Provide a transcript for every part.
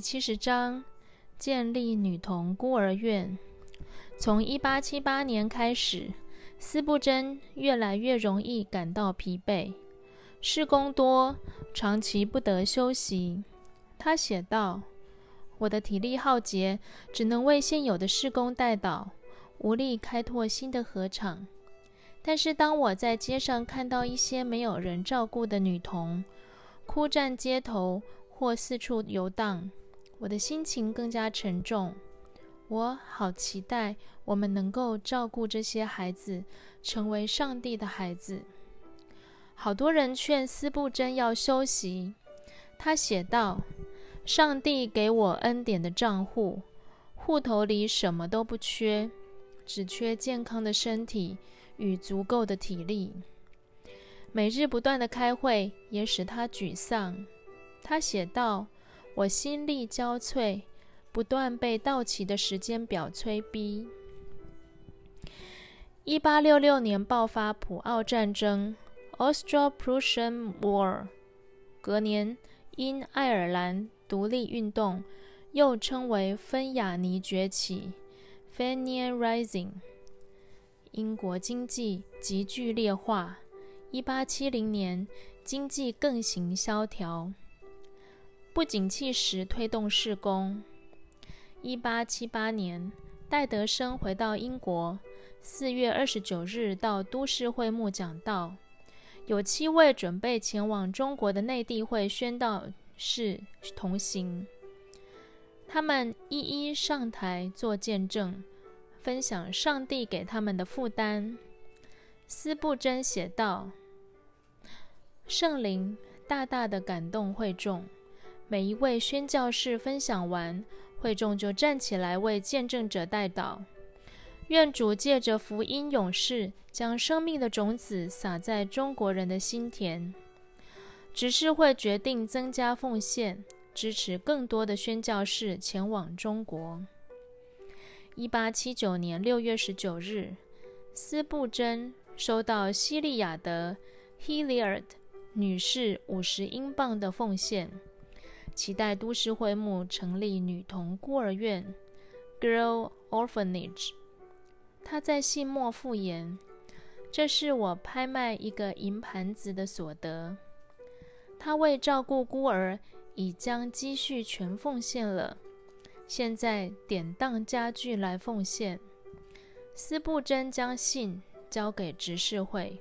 七十章：建立女童孤儿院。从一八七八年开始，斯布真越来越容易感到疲惫，事工多，长期不得休息。他写道：“我的体力耗竭，只能为现有的施工带导，无力开拓新的河场。但是，当我在街上看到一些没有人照顾的女童，哭站街头或四处游荡，我的心情更加沉重。我好期待我们能够照顾这些孩子，成为上帝的孩子。”好多人劝斯布真要休息，他写道。上帝给我恩典的账户，户头里什么都不缺，只缺健康的身体与足够的体力。每日不断的开会也使他沮丧。他写道：“我心力交瘁，不断被到期的时间表催逼。”一八六六年爆发普奥战争 （Austro-Prussian War），隔年因爱尔兰。独立运动又称为芬雅尼崛起 （Fenian Rising）。英国经济急剧劣化。一八七零年，经济更形萧条。不景气时推动施工。一八七八年，戴德生回到英国，四月二十九日到都市会幕讲道。有七位准备前往中国的内地会宣道。士同行，他们一一上台做见证，分享上帝给他们的负担。斯布真写道：“圣灵大大的感动会众，每一位宣教士分享完，会众就站起来为见证者代祷。愿主借着福音勇士，将生命的种子撒在中国人的心田。”执事会决定增加奉献，支持更多的宣教士前往中国。一八七九年六月十九日，斯布真收到西利亚的 Hilliard 女士五十英镑的奉献，期待都市会幕成立女童孤儿院 （Girl Orphanage）。他在信末附言：“这是我拍卖一个银盘子的所得。”他为照顾孤儿，已将积蓄全奉献了。现在典当家具来奉献。斯布真将信交给执事会，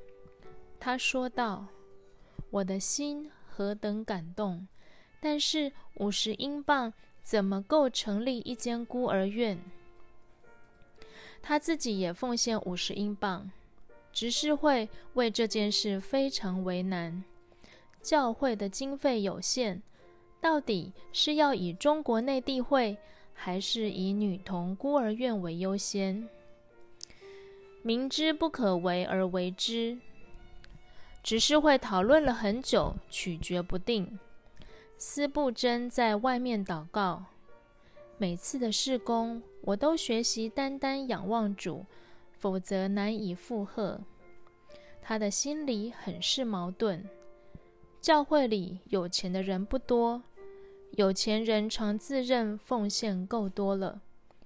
他说道：“我的心何等感动！但是五十英镑怎么够成立一间孤儿院？”他自己也奉献五十英镑。执事会为这件事非常为难。教会的经费有限，到底是要以中国内地会，还是以女童孤儿院为优先？明知不可为而为之，执事会讨论了很久，取决不定。斯布真在外面祷告，每次的事工，我都学习单单仰望主，否则难以负荷。他的心里很是矛盾。教会里有钱的人不多，有钱人常自认奉献够多了，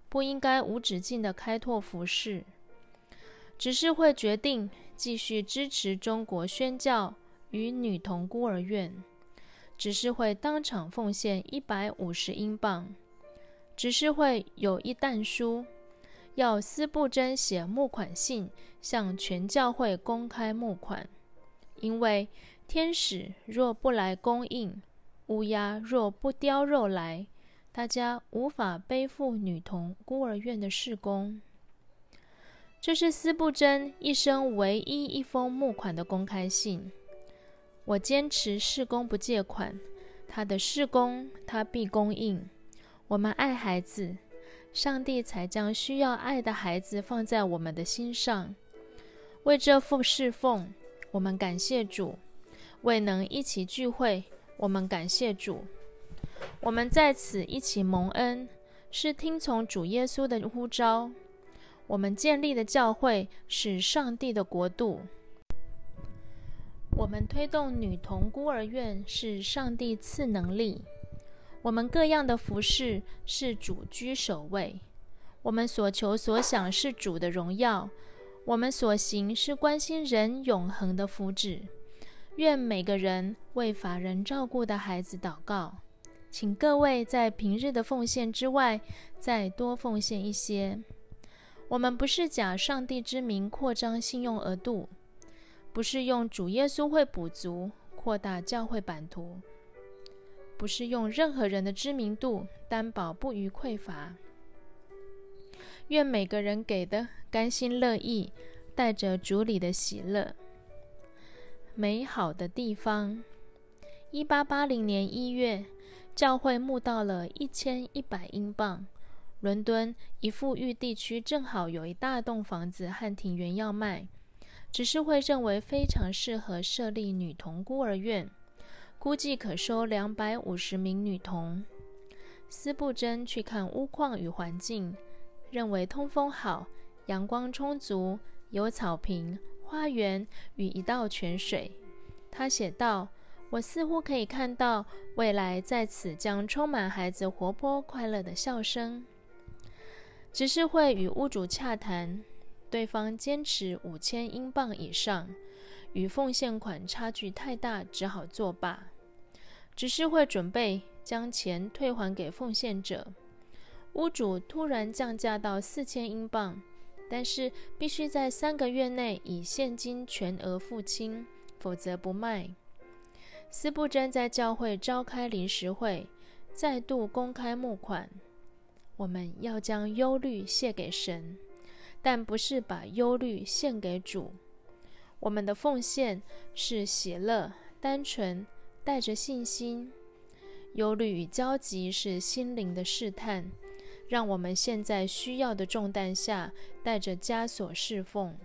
不应该无止境的开拓服饰，只是会决定继续支持中国宣教与女童孤儿院，只是会当场奉献一百五十英镑，只是会有一弹书，要司布真写募款信向全教会公开募款，因为。天使若不来供应，乌鸦若不叼肉来，大家无法背负女童孤儿院的事工。这是司布真一生唯一一封募款的公开信。我坚持事工不借款，他的事工他必供应。我们爱孩子，上帝才将需要爱的孩子放在我们的心上。为这副侍奉，我们感谢主。未能一起聚会，我们感谢主。我们在此一起蒙恩，是听从主耶稣的呼召。我们建立的教会是上帝的国度。我们推动女童孤儿院是上帝赐能力。我们各样的服饰是主居首位，我们所求所想是主的荣耀，我们所行是关心人永恒的福祉。愿每个人为法人照顾的孩子祷告，请各位在平日的奉献之外，再多奉献一些。我们不是假上帝之名扩张信用额度，不是用主耶稣会补足扩大教会版图。不是用任何人的知名度担保不予匮乏。愿每个人给的甘心乐意，带着主里的喜乐。美好的地方。一八八零年一月，教会募到了一千一百英镑。伦敦一富裕地区正好有一大栋房子和庭园要卖，只是会认为非常适合设立女童孤儿院。估计可收两百五十名女童。斯布真去看屋况与环境，认为通风好、阳光充足、有草坪、花园与一道泉水。他写道：“我似乎可以看到未来在此将充满孩子活泼快乐的笑声。”只是会与屋主洽谈，对方坚持五千英镑以上，与奉献款差距太大，只好作罢。执事会准备将钱退还给奉献者，屋主突然降价到四千英镑，但是必须在三个月内以现金全额付清，否则不卖。斯布真在教会召开临时会，再度公开募款。我们要将忧虑献给神，但不是把忧虑献给主。我们的奉献是喜乐、单纯。带着信心，忧虑与焦急是心灵的试探，让我们现在需要的重担下带着枷锁侍奉。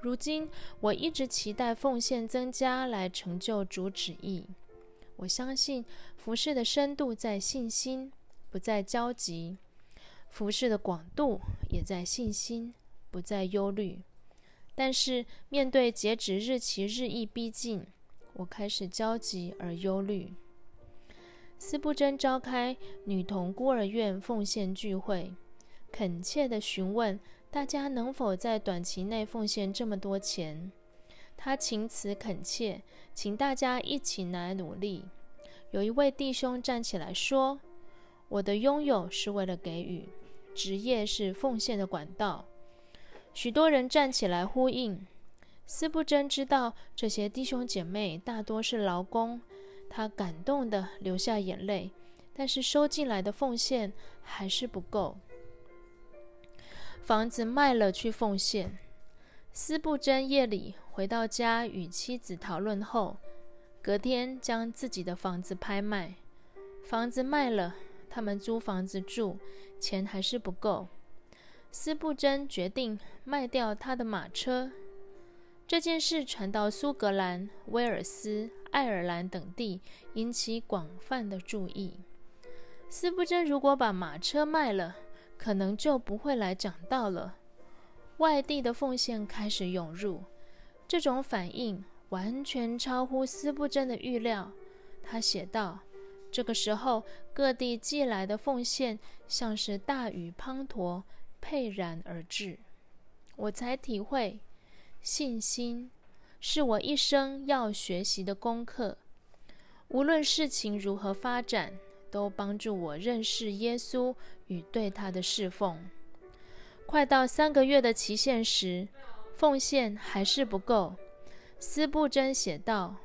如今，我一直期待奉献增加来成就主旨意。我相信服饰的深度在信心，不在焦急；服饰的广度也在信心，不再忧虑。但是，面对截止日期日益逼近，我开始焦急而忧虑。斯布真召开女童孤儿院奉献聚会，恳切地询问大家能否在短期内奉献这么多钱。他情辞恳切，请大家一起来努力。有一位弟兄站起来说：“我的拥有是为了给予，职业是奉献的管道。”许多人站起来呼应。斯布真知道这些弟兄姐妹大多是劳工，他感动的流下眼泪，但是收进来的奉献还是不够。房子卖了去奉献。斯布真夜里回到家与妻子讨论后，隔天将自己的房子拍卖。房子卖了，他们租房子住，钱还是不够。斯布真决定卖掉他的马车。这件事传到苏格兰、威尔斯、爱尔兰等地，引起广泛的注意。斯布真如果把马车卖了，可能就不会来讲道了。外地的奉献开始涌入，这种反应完全超乎斯布真的预料。他写道：“这个时候，各地寄来的奉献像是大雨滂沱，沛然而至。我才体会。”信心是我一生要学习的功课。无论事情如何发展，都帮助我认识耶稣与对他的侍奉。快到三个月的期限时，奉献还是不够。斯布真写道：“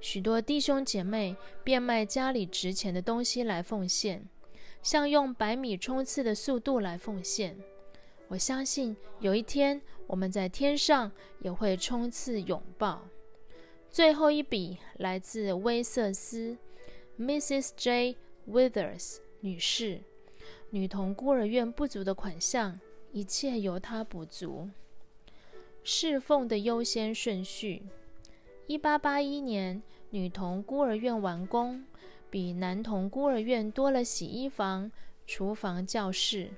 许多弟兄姐妹变卖家里值钱的东西来奉献，像用百米冲刺的速度来奉献。我相信有一天。”我们在天上也会冲刺拥抱。最后一笔来自威瑟斯，Mrs. J. Withers 女士，女童孤儿院不足的款项，一切由她补足。侍奉的优先顺序：一八八一年，女童孤儿院完工，比男童孤儿院多了洗衣房、厨房、教室、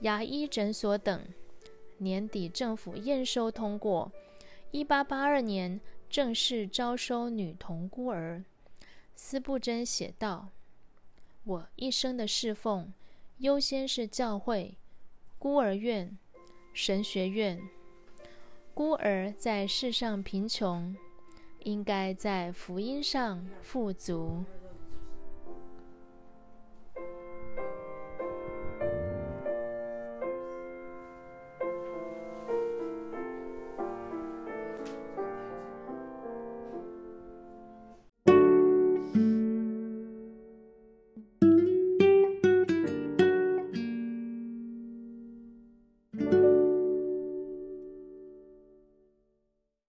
牙医诊所等。年底，政府验收通过，一八八二年正式招收女童孤儿。斯布真写道：“我一生的侍奉，优先是教会、孤儿院、神学院。孤儿在世上贫穷，应该在福音上富足。